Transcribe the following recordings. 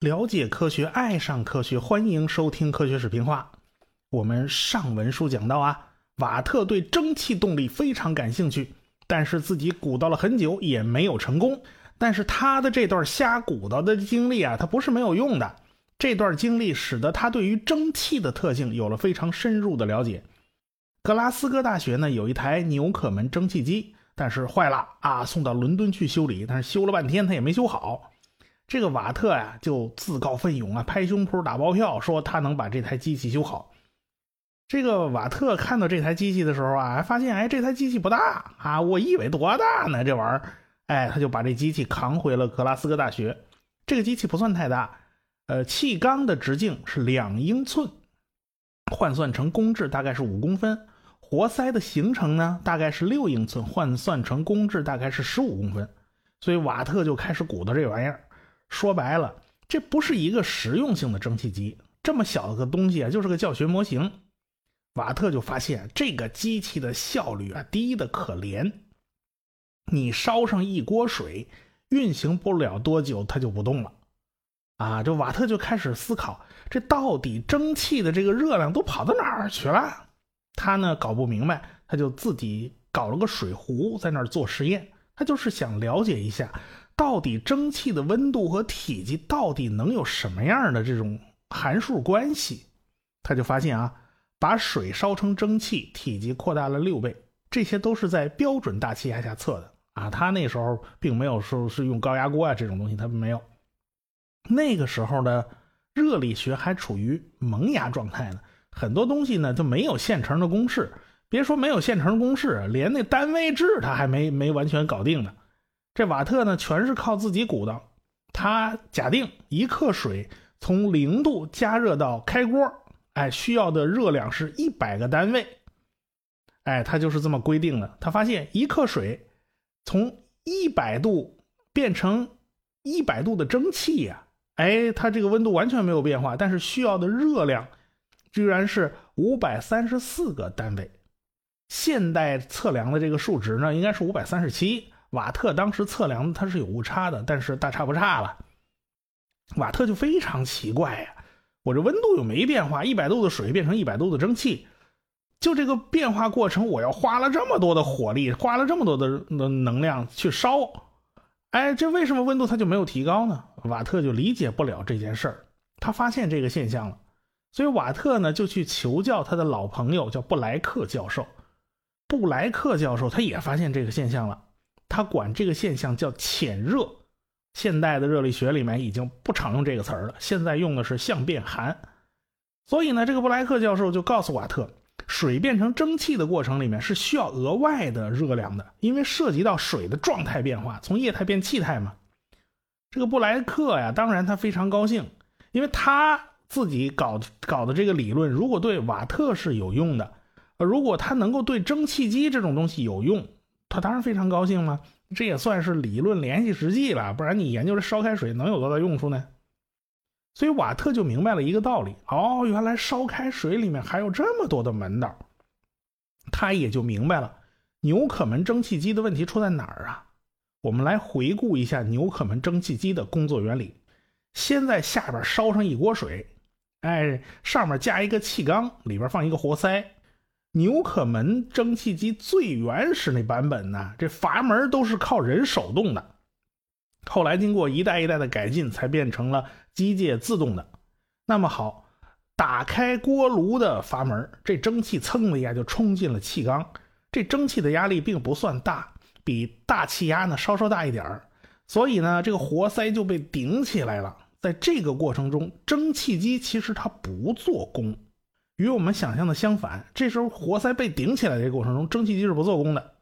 了解科学，爱上科学，欢迎收听《科学视频化》。我们上文书讲到啊，瓦特对蒸汽动力非常感兴趣，但是自己鼓捣了很久也没有成功。但是他的这段瞎鼓捣的经历啊，他不是没有用的。这段经历使得他对于蒸汽的特性有了非常深入的了解。格拉斯哥大学呢有一台纽可门蒸汽机，但是坏了啊，送到伦敦去修理，但是修了半天他也没修好。这个瓦特呀就自告奋勇啊，拍胸脯打包票说他能把这台机器修好。这个瓦特看到这台机器的时候啊，发现哎这台机器不大啊，我以为多大呢这玩意儿，哎他就把这机器扛回了格拉斯哥大学。这个机器不算太大。呃，气缸的直径是两英寸，换算成公制大概是五公分。活塞的行程呢，大概是六英寸，换算成公制大概是十五公分。所以瓦特就开始鼓捣这玩意儿。说白了，这不是一个实用性的蒸汽机，这么小的个东西啊，就是个教学模型。瓦特就发现这个机器的效率啊低的可怜。你烧上一锅水，运行不了多久，它就不动了。啊，这瓦特就开始思考，这到底蒸汽的这个热量都跑到哪儿去了？他呢搞不明白，他就自己搞了个水壶在那儿做实验。他就是想了解一下，到底蒸汽的温度和体积到底能有什么样的这种函数关系？他就发现啊，把水烧成蒸汽，体积扩大了六倍，这些都是在标准大气压下测的啊。他那时候并没有说是用高压锅啊这种东西，他没有。那个时候的热力学还处于萌芽状态呢，很多东西呢就没有现成的公式。别说没有现成公式，连那单位制他还没没完全搞定呢。这瓦特呢，全是靠自己鼓捣。他假定一克水从零度加热到开锅，哎，需要的热量是一百个单位。哎，他就是这么规定的。他发现一克水从一百度变成一百度的蒸汽呀。哎，它这个温度完全没有变化，但是需要的热量居然是五百三十四个单位。现代测量的这个数值呢，应该是五百三十七。瓦特当时测量它是有误差的，但是大差不差了。瓦特就非常奇怪呀，我这温度又没变化，一百度的水变成一百度的蒸汽，就这个变化过程，我要花了这么多的火力，花了这么多的能量去烧。哎，这为什么温度它就没有提高呢？瓦特就理解不了这件事儿。他发现这个现象了，所以瓦特呢就去求教他的老朋友，叫布莱克教授。布莱克教授他也发现这个现象了，他管这个现象叫潜热。现代的热力学里面已经不常用这个词儿了，现在用的是相变寒。所以呢，这个布莱克教授就告诉瓦特。水变成蒸汽的过程里面是需要额外的热量的，因为涉及到水的状态变化，从液态变气态嘛。这个布莱克呀，当然他非常高兴，因为他自己搞搞的这个理论，如果对瓦特是有用的，如果他能够对蒸汽机这种东西有用，他当然非常高兴嘛。这也算是理论联系实际了，不然你研究这烧开水能有多大用处呢？所以瓦特就明白了一个道理：哦，原来烧开水里面还有这么多的门道。他也就明白了纽可门蒸汽机的问题出在哪儿啊？我们来回顾一下纽可门蒸汽机的工作原理：先在下边烧上一锅水，哎，上面加一个气缸，里边放一个活塞。纽可门蒸汽机最原始那版本呢，这阀门都是靠人手动的。后来经过一代一代的改进，才变成了机械自动的。那么好，打开锅炉的阀门，这蒸汽蹭的一下就冲进了气缸。这蒸汽的压力并不算大，比大气压呢稍稍大一点。所以呢，这个活塞就被顶起来了。在这个过程中，蒸汽机其实它不做功，与我们想象的相反。这时候活塞被顶起来的过程中，蒸汽机是不做功的。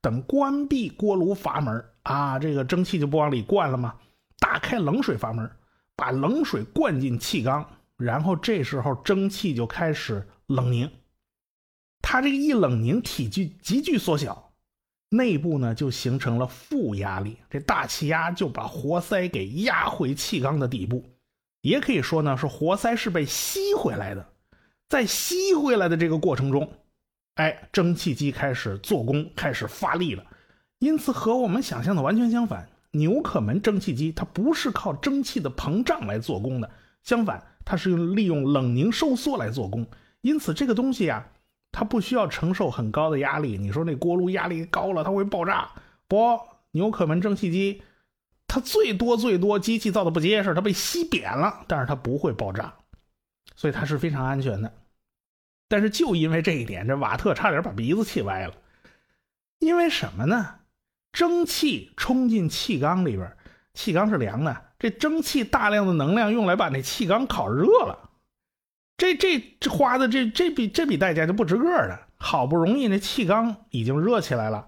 等关闭锅炉阀门啊，这个蒸汽就不往里灌了吗？打开冷水阀门，把冷水灌进气缸，然后这时候蒸汽就开始冷凝。它这个一冷凝，体积急剧缩小，内部呢就形成了负压力，这大气压就把活塞给压回气缸的底部。也可以说呢，是活塞是被吸回来的，在吸回来的这个过程中。哎，蒸汽机开始做工，开始发力了。因此和我们想象的完全相反，纽可门蒸汽机它不是靠蒸汽的膨胀来做工的，相反，它是用利用冷凝收缩来做工。因此，这个东西啊，它不需要承受很高的压力。你说那锅炉压力高了，它会爆炸？不，纽可门蒸汽机，它最多最多机器造的不结实，它被吸扁了，但是它不会爆炸，所以它是非常安全的。但是就因为这一点，这瓦特差点把鼻子气歪了。因为什么呢？蒸汽冲进气缸里边，气缸是凉的，这蒸汽大量的能量用来把那气缸烤热了。这这这花的这这笔这笔代价就不值个的。好不容易那气缸已经热起来了，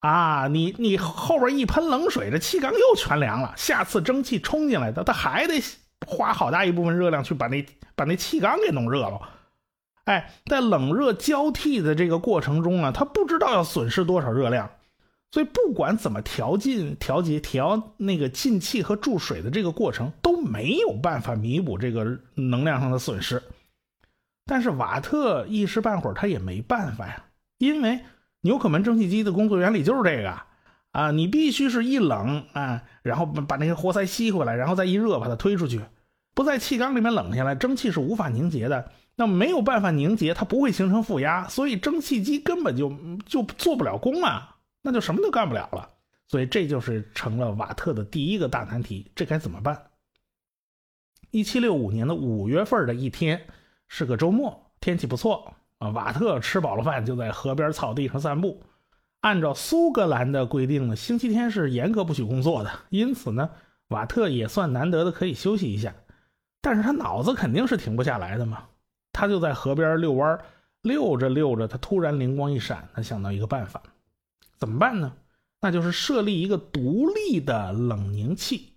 啊，你你后边一喷冷水，这气缸又全凉了。下次蒸汽冲进来的，他还得花好大一部分热量去把那把那气缸给弄热了。哎，在冷热交替的这个过程中呢，他不知道要损失多少热量，所以不管怎么调进、调节、调那个进气和注水的这个过程，都没有办法弥补这个能量上的损失。但是瓦特一时半会儿他也没办法呀，因为纽可门蒸汽机的工作原理就是这个啊，你必须是一冷啊，然后把那些活塞吸回来，然后再一热把它推出去，不在气缸里面冷下来，蒸汽是无法凝结的。那没有办法凝结，它不会形成负压，所以蒸汽机根本就就做不了功啊，那就什么都干不了了。所以这就是成了瓦特的第一个大难题，这该怎么办？一七六五年的五月份的一天。是个周末，天气不错啊。瓦特吃饱了饭，就在河边草地上散步。按照苏格兰的规定呢，星期天是严格不许工作的，因此呢，瓦特也算难得的可以休息一下。但是他脑子肯定是停不下来的嘛。他就在河边遛弯，遛着遛着，他突然灵光一闪，他想到一个办法，怎么办呢？那就是设立一个独立的冷凝器。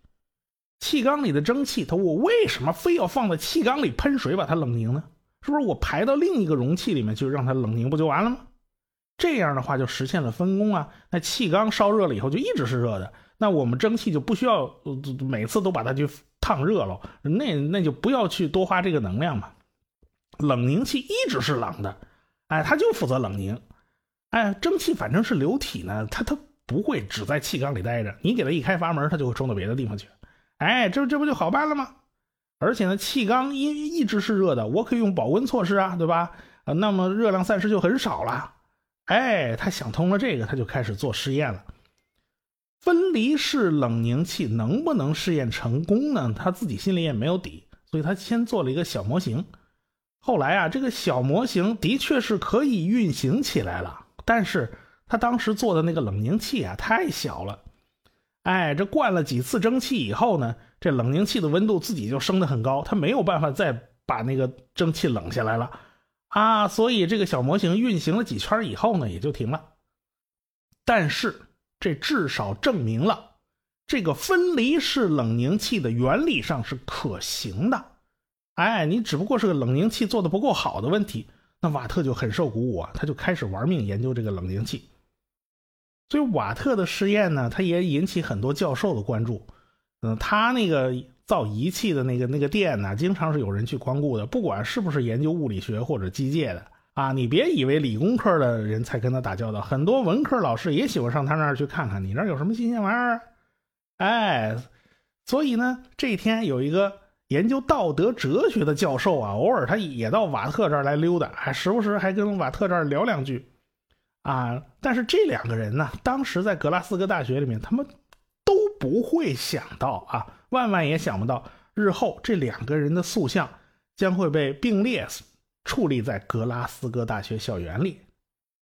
气缸里的蒸汽，它我为什么非要放在气缸里喷水把它冷凝呢？是不是我排到另一个容器里面去让它冷凝不就完了吗？这样的话就实现了分工啊。那气缸烧热了以后就一直是热的，那我们蒸汽就不需要每次都把它去烫热了，那那就不要去多花这个能量嘛。冷凝器一直是冷的，哎，它就负责冷凝。哎，蒸汽反正是流体呢，它它不会只在气缸里待着，你给它一开阀门，它就会冲到别的地方去。哎，这这不就好办了吗？而且呢，气缸一一直是热的，我可以用保温措施啊，对吧？啊，那么热量散失就很少了。哎，他想通了这个，他就开始做实验了。分离式冷凝器能不能试验成功呢？他自己心里也没有底，所以他先做了一个小模型。后来啊，这个小模型的确是可以运行起来了，但是他当时做的那个冷凝器啊，太小了。哎，这灌了几次蒸汽以后呢，这冷凝器的温度自己就升得很高，它没有办法再把那个蒸汽冷下来了啊，所以这个小模型运行了几圈以后呢，也就停了。但是这至少证明了这个分离式冷凝器的原理上是可行的。哎，你只不过是个冷凝器做的不够好的问题。那瓦特就很受鼓舞啊，他就开始玩命研究这个冷凝器。所以瓦特的试验呢，他也引起很多教授的关注。嗯，他那个造仪器的那个那个店呢，经常是有人去光顾的。不管是不是研究物理学或者机械的啊，你别以为理工科的人才跟他打交道，很多文科老师也喜欢上他那儿去看看，你那儿有什么新鲜玩意儿。哎，所以呢，这一天有一个研究道德哲学的教授啊，偶尔他也到瓦特这儿来溜达，还时不时还跟瓦特这儿聊两句。啊！但是这两个人呢，当时在格拉斯哥大学里面，他们都不会想到啊，万万也想不到，日后这两个人的塑像将会被并列矗立在格拉斯哥大学校园里。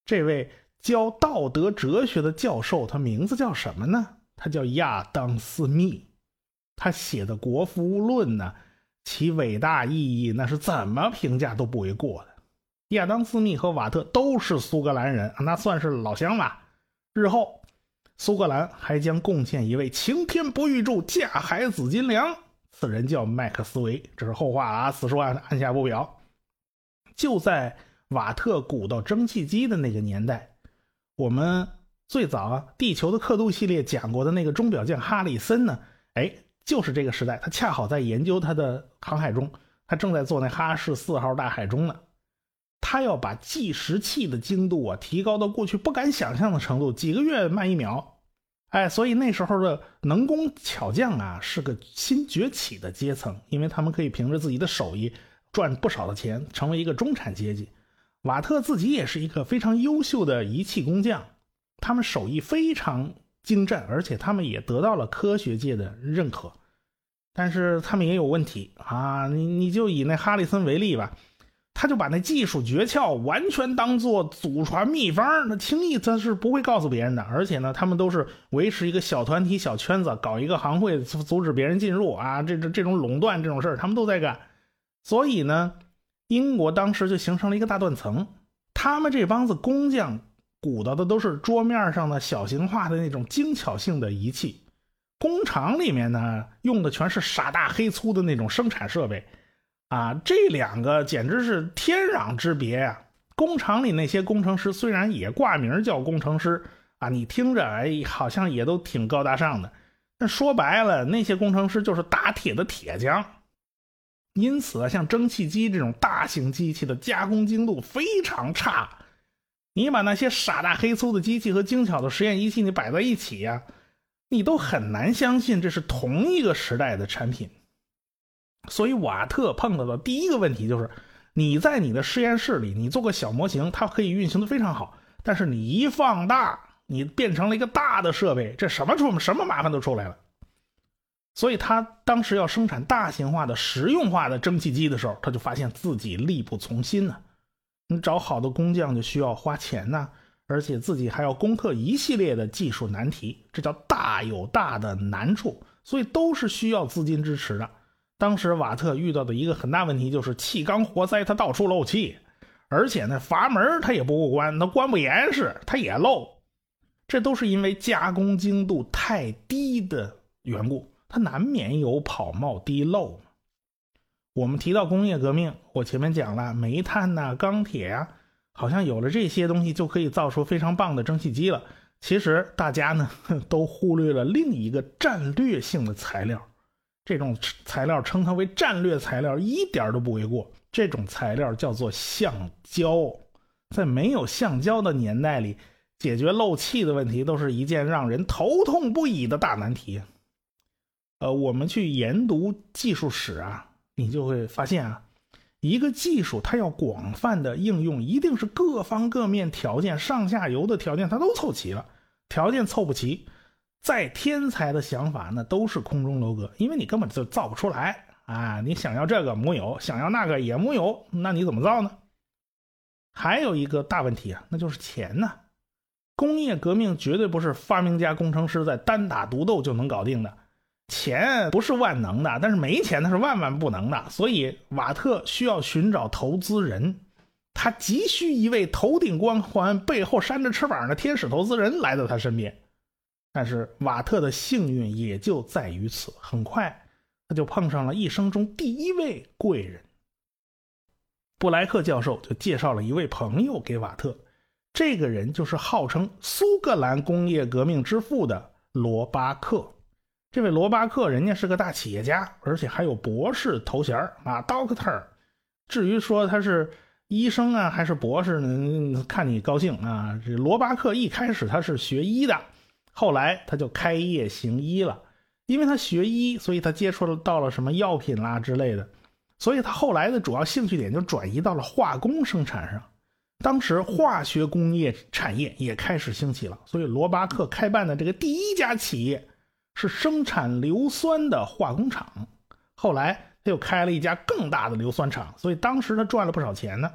这位教道德哲学的教授，他名字叫什么呢？他叫亚当·斯密。他写的《国富论》呢，其伟大意义，那是怎么评价都不为过的。亚当斯密和瓦特都是苏格兰人，那算是老乡吧。日后，苏格兰还将贡献一位擎天不遇柱、架海紫金梁，此人叫麦克斯韦。这是后话啊，此处按按下不表。就在瓦特鼓捣蒸汽机的那个年代，我们最早啊，地球的刻度系列讲过的那个钟表匠哈里森呢，哎，就是这个时代，他恰好在研究他的航海钟，他正在做那哈氏四号大海钟呢。他要把计时器的精度啊提高到过去不敢想象的程度，几个月慢一秒。哎，所以那时候的能工巧匠啊是个新崛起的阶层，因为他们可以凭着自己的手艺赚不少的钱，成为一个中产阶级。瓦特自己也是一个非常优秀的仪器工匠，他们手艺非常精湛，而且他们也得到了科学界的认可。但是他们也有问题啊！你你就以那哈里森为例吧，他就把那技术诀窍完全当做祖传秘方，那轻易他是不会告诉别人的。而且呢，他们都是维持一个小团体、小圈子，搞一个行会阻止别人进入啊！这这这种垄断这种事儿，他们都在干。所以呢，英国当时就形成了一个大断层，他们这帮子工匠鼓捣的都是桌面上的小型化的那种精巧性的仪器。工厂里面呢，用的全是傻大黑粗的那种生产设备，啊，这两个简直是天壤之别呀！工厂里那些工程师虽然也挂名叫工程师啊，你听着哎，好像也都挺高大上的，但说白了，那些工程师就是打铁的铁匠。因此啊，像蒸汽机这种大型机器的加工精度非常差，你把那些傻大黑粗的机器和精巧的实验仪器你摆在一起呀。你都很难相信这是同一个时代的产品，所以瓦特碰到的第一个问题就是：你在你的实验室里，你做个小模型，它可以运行的非常好，但是你一放大，你变成了一个大的设备，这什么出什么麻烦都出来了。所以他当时要生产大型化的、实用化的蒸汽机的时候，他就发现自己力不从心呢。你找好的工匠就需要花钱呐。而且自己还要攻克一系列的技术难题，这叫大有大的难处，所以都是需要资金支持的。当时瓦特遇到的一个很大问题就是气缸活塞它到处漏气，而且呢阀门它也不过关，它关不严实，它也漏。这都是因为加工精度太低的缘故，它难免有跑冒滴漏。我们提到工业革命，我前面讲了煤炭呐、钢铁呀。好像有了这些东西就可以造出非常棒的蒸汽机了。其实大家呢 都忽略了另一个战略性的材料，这种材料称它为战略材料一点都不为过。这种材料叫做橡胶，在没有橡胶的年代里，解决漏气的问题都是一件让人头痛不已的大难题。呃，我们去研读技术史啊，你就会发现啊。一个技术，它要广泛的应用，一定是各方各面条件、上下游的条件，它都凑齐了。条件凑不齐，再天才的想法那都是空中楼阁，因为你根本就造不出来啊！你想要这个木有，想要那个也木有，那你怎么造呢？还有一个大问题啊，那就是钱呢。工业革命绝对不是发明家工程师在单打独斗就能搞定的。钱不是万能的，但是没钱那是万万不能的。所以瓦特需要寻找投资人，他急需一位头顶光环、背后扇着翅膀的天使投资人来到他身边。但是瓦特的幸运也就在于此，很快他就碰上了一生中第一位贵人。布莱克教授就介绍了一位朋友给瓦特，这个人就是号称苏格兰工业革命之父的罗巴克。这位罗巴克，人家是个大企业家，而且还有博士头衔啊，Doctor。至于说他是医生啊，还是博士呢？看你高兴啊。这罗巴克一开始他是学医的，后来他就开业行医了。因为他学医，所以他接触了到了什么药品啦之类的，所以他后来的主要兴趣点就转移到了化工生产上。当时化学工业产业也开始兴起了，所以罗巴克开办的这个第一家企业。是生产硫酸的化工厂，后来他又开了一家更大的硫酸厂，所以当时他赚了不少钱呢。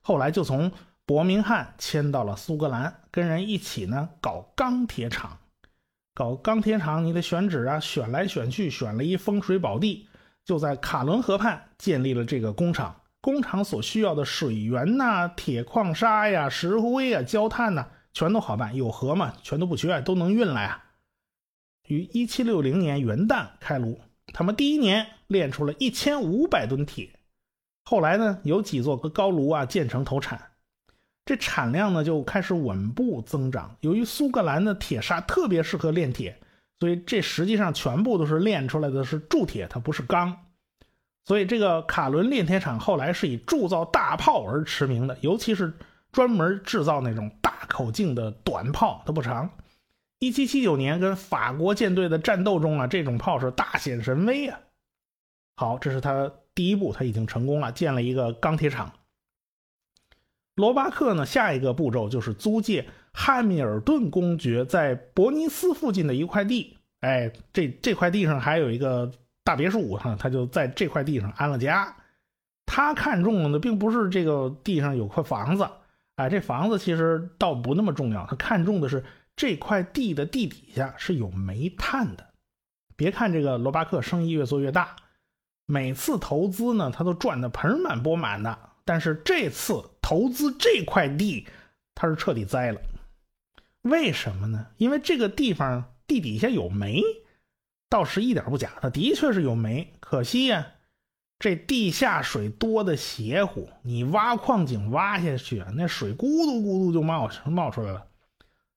后来就从伯明翰迁到了苏格兰，跟人一起呢搞钢铁厂。搞钢铁厂你得选址啊，选来选去选了一风水宝地，就在卡伦河畔建立了这个工厂。工厂所需要的水源呐、铁矿砂呀、石灰呀、焦炭呐，全都好办，有河嘛，全都不缺，都能运来啊。于一七六零年元旦开炉，他们第一年炼出了一千五百吨铁。后来呢，有几座高炉啊建成投产，这产量呢就开始稳步增长。由于苏格兰的铁砂特别适合炼铁，所以这实际上全部都是炼出来的是铸铁，它不是钢。所以这个卡伦炼铁厂后来是以铸造大炮而驰名的，尤其是专门制造那种大口径的短炮，它不长。一七七九年跟法国舰队的战斗中啊，这种炮是大显神威啊。好，这是他第一步，他已经成功了，建了一个钢铁厂。罗巴克呢，下一个步骤就是租借汉密尔顿公爵在伯尼斯附近的一块地。哎，这这块地上还有一个大别墅哈，他就在这块地上安了家。他看中的并不是这个地上有块房子，哎，这房子其实倒不那么重要，他看中的是这块地的地底下是有煤炭的。别看这个罗巴克生意越做越大，每次投资呢，他都赚得盆满钵满的。但是这次投资这块地，他是彻底栽了。为什么呢？因为这个地方地底下有煤，倒是一点不假，它的确是有煤。可惜呀，这地下水多的邪乎，你挖矿井挖下去，那水咕嘟咕嘟就冒冒出来了。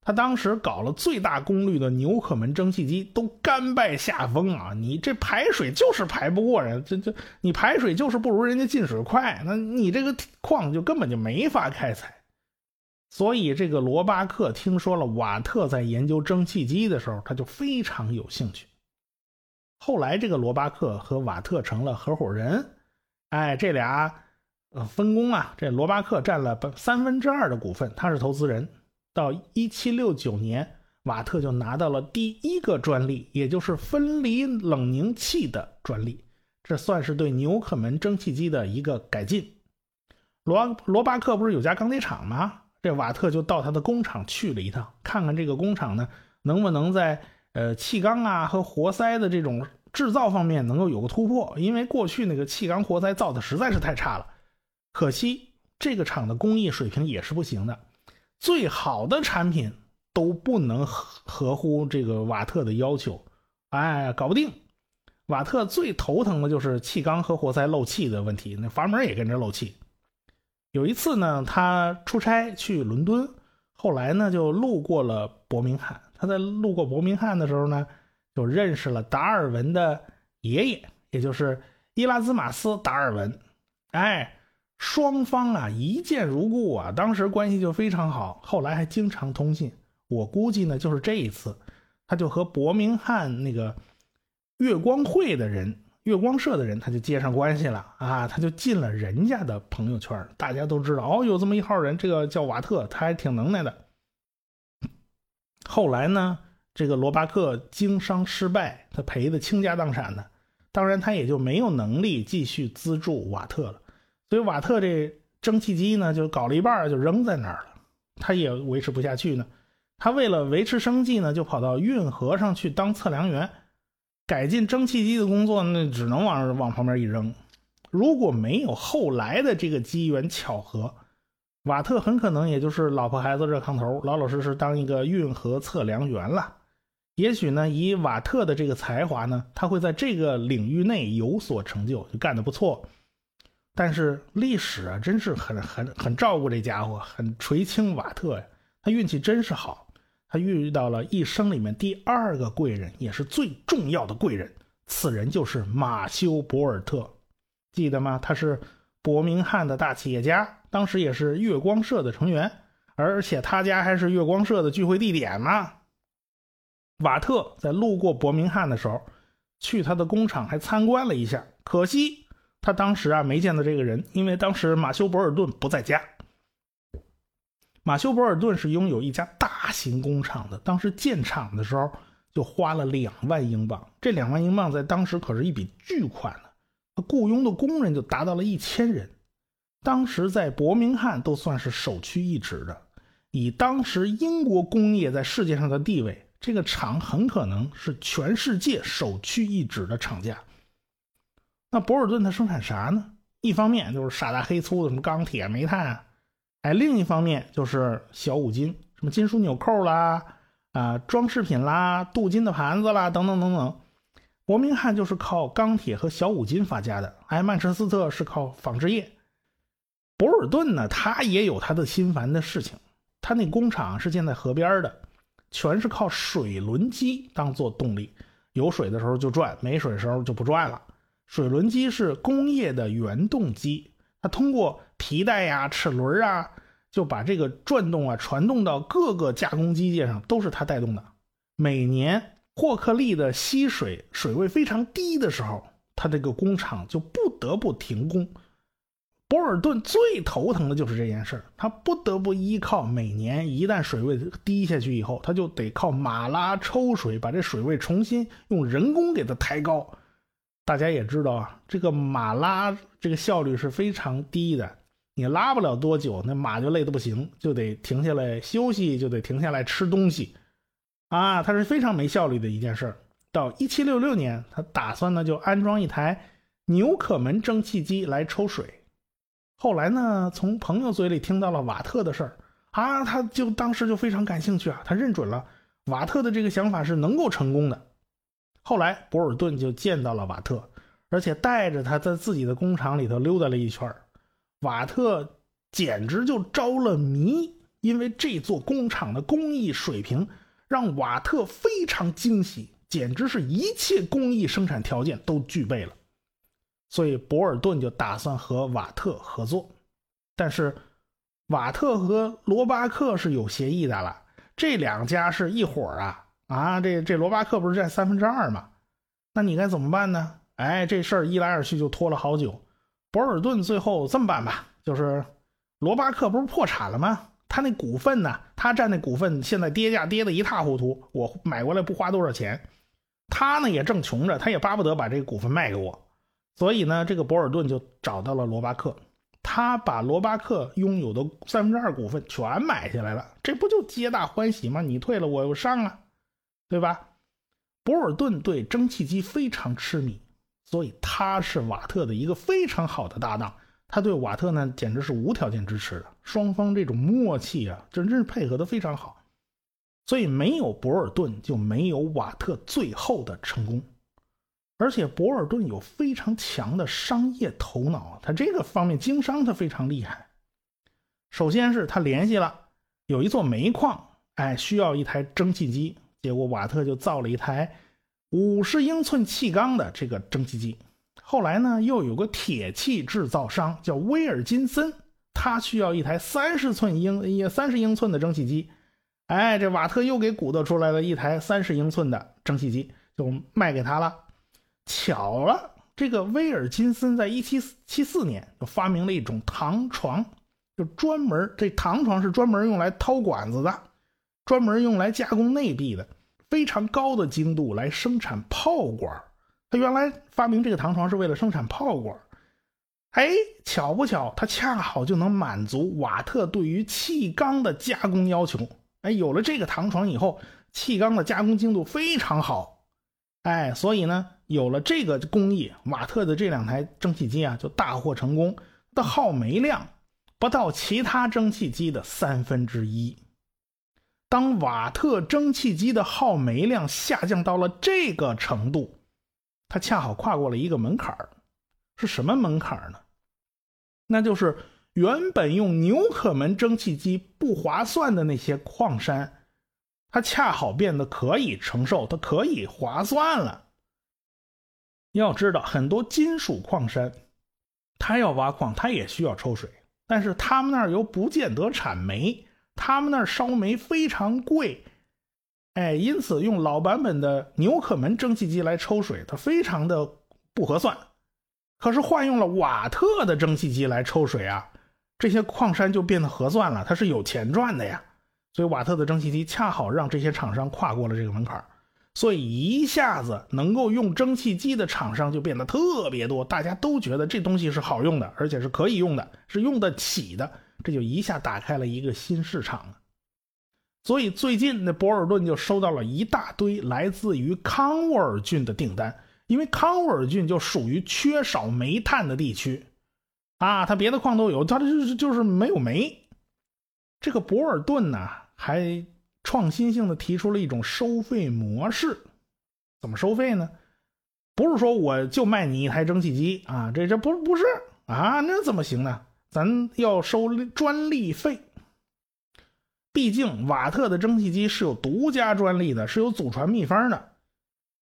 他当时搞了最大功率的纽可门蒸汽机，都甘拜下风啊！你这排水就是排不过人，这这你排水就是不如人家进水快，那你这个矿就根本就没法开采。所以这个罗巴克听说了瓦特在研究蒸汽机的时候，他就非常有兴趣。后来这个罗巴克和瓦特成了合伙人，哎，这俩呃分工啊，这罗巴克占了三分之二的股份，他是投资人。到一七六九年，瓦特就拿到了第一个专利，也就是分离冷凝器的专利。这算是对纽可门蒸汽机的一个改进。罗罗巴克不是有家钢铁厂吗？这瓦特就到他的工厂去了一趟，看看这个工厂呢，能不能在呃气缸啊和活塞的这种制造方面能够有个突破。因为过去那个气缸活塞造的实在是太差了，可惜这个厂的工艺水平也是不行的。最好的产品都不能合合乎这个瓦特的要求，哎，搞不定。瓦特最头疼的就是气缸和活塞漏气的问题，那阀门也跟着漏气。有一次呢，他出差去伦敦，后来呢就路过了伯明翰。他在路过伯明翰的时候呢，就认识了达尔文的爷爷，也就是伊拉兹马斯·达尔文。哎。双方啊一见如故啊，当时关系就非常好，后来还经常通信。我估计呢，就是这一次，他就和伯明翰那个月光会的人、月光社的人，他就接上关系了啊，他就进了人家的朋友圈。大家都知道哦，有这么一号人，这个叫瓦特，他还挺能耐的。后来呢，这个罗巴克经商失败，他赔的倾家荡产的，当然他也就没有能力继续资助瓦特了。所以瓦特这蒸汽机呢，就搞了一半就扔在那儿了，他也维持不下去呢。他为了维持生计呢，就跑到运河上去当测量员，改进蒸汽机的工作，那只能往往旁边一扔。如果没有后来的这个机缘巧合，瓦特很可能也就是老婆孩子热炕头，老老实实当一个运河测量员了。也许呢，以瓦特的这个才华呢，他会在这个领域内有所成就，就干得不错。但是历史啊，真是很很很照顾这家伙，很垂青瓦特呀。他运气真是好，他遇到了一生里面第二个贵人，也是最重要的贵人。此人就是马修·博尔特，记得吗？他是伯明翰的大企业家，当时也是月光社的成员，而且他家还是月光社的聚会地点呢。瓦特在路过伯明翰的时候，去他的工厂还参观了一下，可惜。他当时啊没见到这个人，因为当时马修·博尔顿不在家。马修·博尔顿是拥有一家大型工厂的，当时建厂的时候就花了两万英镑，这两万英镑在当时可是一笔巨款呢。他雇佣的工人就达到了一千人，当时在伯明翰都算是首屈一指的。以当时英国工业在世界上的地位，这个厂很可能是全世界首屈一指的厂家。那博尔顿他生产啥呢？一方面就是傻大黑粗的什么钢铁、煤炭，哎，另一方面就是小五金，什么金属纽扣啦，啊，装饰品啦，镀金的盘子啦，等等等等。伯明翰就是靠钢铁和小五金发家的，哎，曼彻斯特是靠纺织业。博尔顿呢，他也有他的心烦的事情，他那工厂是建在河边的，全是靠水轮机当做动力，有水的时候就转，没水的时候就不转了。水轮机是工业的原动机，它通过皮带呀、齿轮啊，就把这个转动啊传动到各个加工机械上，都是它带动的。每年霍克利的溪水水位非常低的时候，它这个工厂就不得不停工。博尔顿最头疼的就是这件事，他不得不依靠每年一旦水位低下去以后，他就得靠马拉抽水，把这水位重新用人工给它抬高。大家也知道啊，这个马拉这个效率是非常低的，你拉不了多久，那马就累得不行，就得停下来休息，就得停下来吃东西，啊，它是非常没效率的一件事儿。到一七六六年，他打算呢就安装一台纽可门蒸汽机来抽水。后来呢，从朋友嘴里听到了瓦特的事儿啊，他就当时就非常感兴趣啊，他认准了瓦特的这个想法是能够成功的。后来博尔顿就见到了瓦特，而且带着他在自己的工厂里头溜达了一圈瓦特简直就着了迷，因为这座工厂的工艺水平让瓦特非常惊喜，简直是一切工艺生产条件都具备了。所以博尔顿就打算和瓦特合作，但是瓦特和罗巴克是有协议的了。这两家是一伙啊啊！这这罗巴克不是占三分之二吗？那你该怎么办呢？哎，这事儿一来二去就拖了好久。博尔顿最后这么办吧，就是罗巴克不是破产了吗？他那股份呢？他占那股份现在跌价跌得一塌糊涂，我买过来不花多少钱。他呢也正穷着，他也巴不得把这个股份卖给我。所以呢，这个博尔顿就找到了罗巴克，他把罗巴克拥有的三分之二股份全买下来了，这不就皆大欢喜吗？你退了，我又上啊，对吧？博尔顿对蒸汽机非常痴迷，所以他是瓦特的一个非常好的搭档，他对瓦特呢简直是无条件支持的，双方这种默契啊，真真是配合的非常好，所以没有博尔顿就没有瓦特最后的成功。而且博尔顿有非常强的商业头脑，他这个方面经商他非常厉害。首先是他联系了有一座煤矿，哎，需要一台蒸汽机，结果瓦特就造了一台五十英寸气缸的这个蒸汽机。后来呢，又有个铁器制造商叫威尔金森，他需要一台三十寸英也三十英寸的蒸汽机，哎，这瓦特又给鼓捣出来了一台三十英寸的蒸汽机，就卖给他了。巧了，这个威尔金森在一七七四年就发明了一种糖床，就专门这糖床是专门用来掏管子的，专门用来加工内壁的，非常高的精度来生产炮管。他原来发明这个糖床是为了生产炮管，哎，巧不巧，他恰好就能满足瓦特对于气缸的加工要求。哎，有了这个糖床以后，气缸的加工精度非常好，哎，所以呢。有了这个工艺，瓦特的这两台蒸汽机啊就大获成功，的耗煤量不到其他蒸汽机的三分之一。当瓦特蒸汽机的耗煤量下降到了这个程度，它恰好跨过了一个门槛是什么门槛呢？那就是原本用纽可门蒸汽机不划算的那些矿山，它恰好变得可以承受，它可以划算了。要知道，很多金属矿山，它要挖矿，它也需要抽水，但是他们那儿又不见得产煤，他们那儿烧煤非常贵，哎，因此用老版本的纽可门蒸汽机来抽水，它非常的不合算。可是换用了瓦特的蒸汽机来抽水啊，这些矿山就变得合算了，它是有钱赚的呀。所以瓦特的蒸汽机恰好让这些厂商跨过了这个门槛所以一下子能够用蒸汽机的厂商就变得特别多，大家都觉得这东西是好用的，而且是可以用的，是用得起的，这就一下打开了一个新市场所以最近那博尔顿就收到了一大堆来自于康沃尔郡的订单，因为康沃尔郡就属于缺少煤炭的地区，啊，他别的矿都有，他就是就是没有煤。这个博尔顿呢还。创新性的提出了一种收费模式，怎么收费呢？不是说我就卖你一台蒸汽机啊，这这不不是啊，那怎么行呢？咱要收专利费。毕竟瓦特的蒸汽机是有独家专利的，是有祖传秘方的。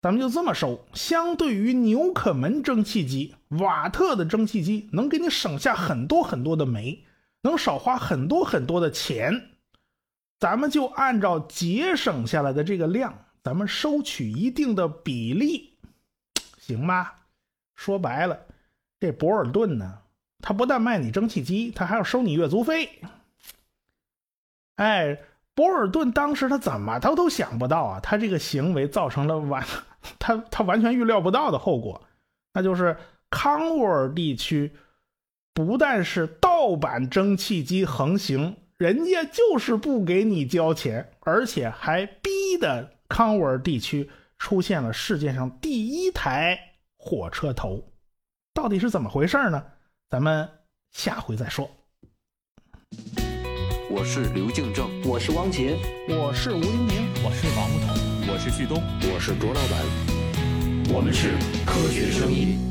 咱们就这么收。相对于纽可门蒸汽机，瓦特的蒸汽机能给你省下很多很多的煤，能少花很多很多的钱。咱们就按照节省下来的这个量，咱们收取一定的比例，行吗？说白了，这博尔顿呢，他不但卖你蒸汽机，他还要收你月租费。哎，博尔顿当时他怎么他都想不到啊，他这个行为造成了完他他完全预料不到的后果，那就是康沃尔地区不但是盗版蒸汽机横行。人家就是不给你交钱，而且还逼的康沃尔地区出现了世界上第一台火车头，到底是怎么回事呢？咱们下回再说。我是刘敬正，我是汪杰，我是吴黎明，我是王木头，我是旭东，我是卓老板，我们是科学声音。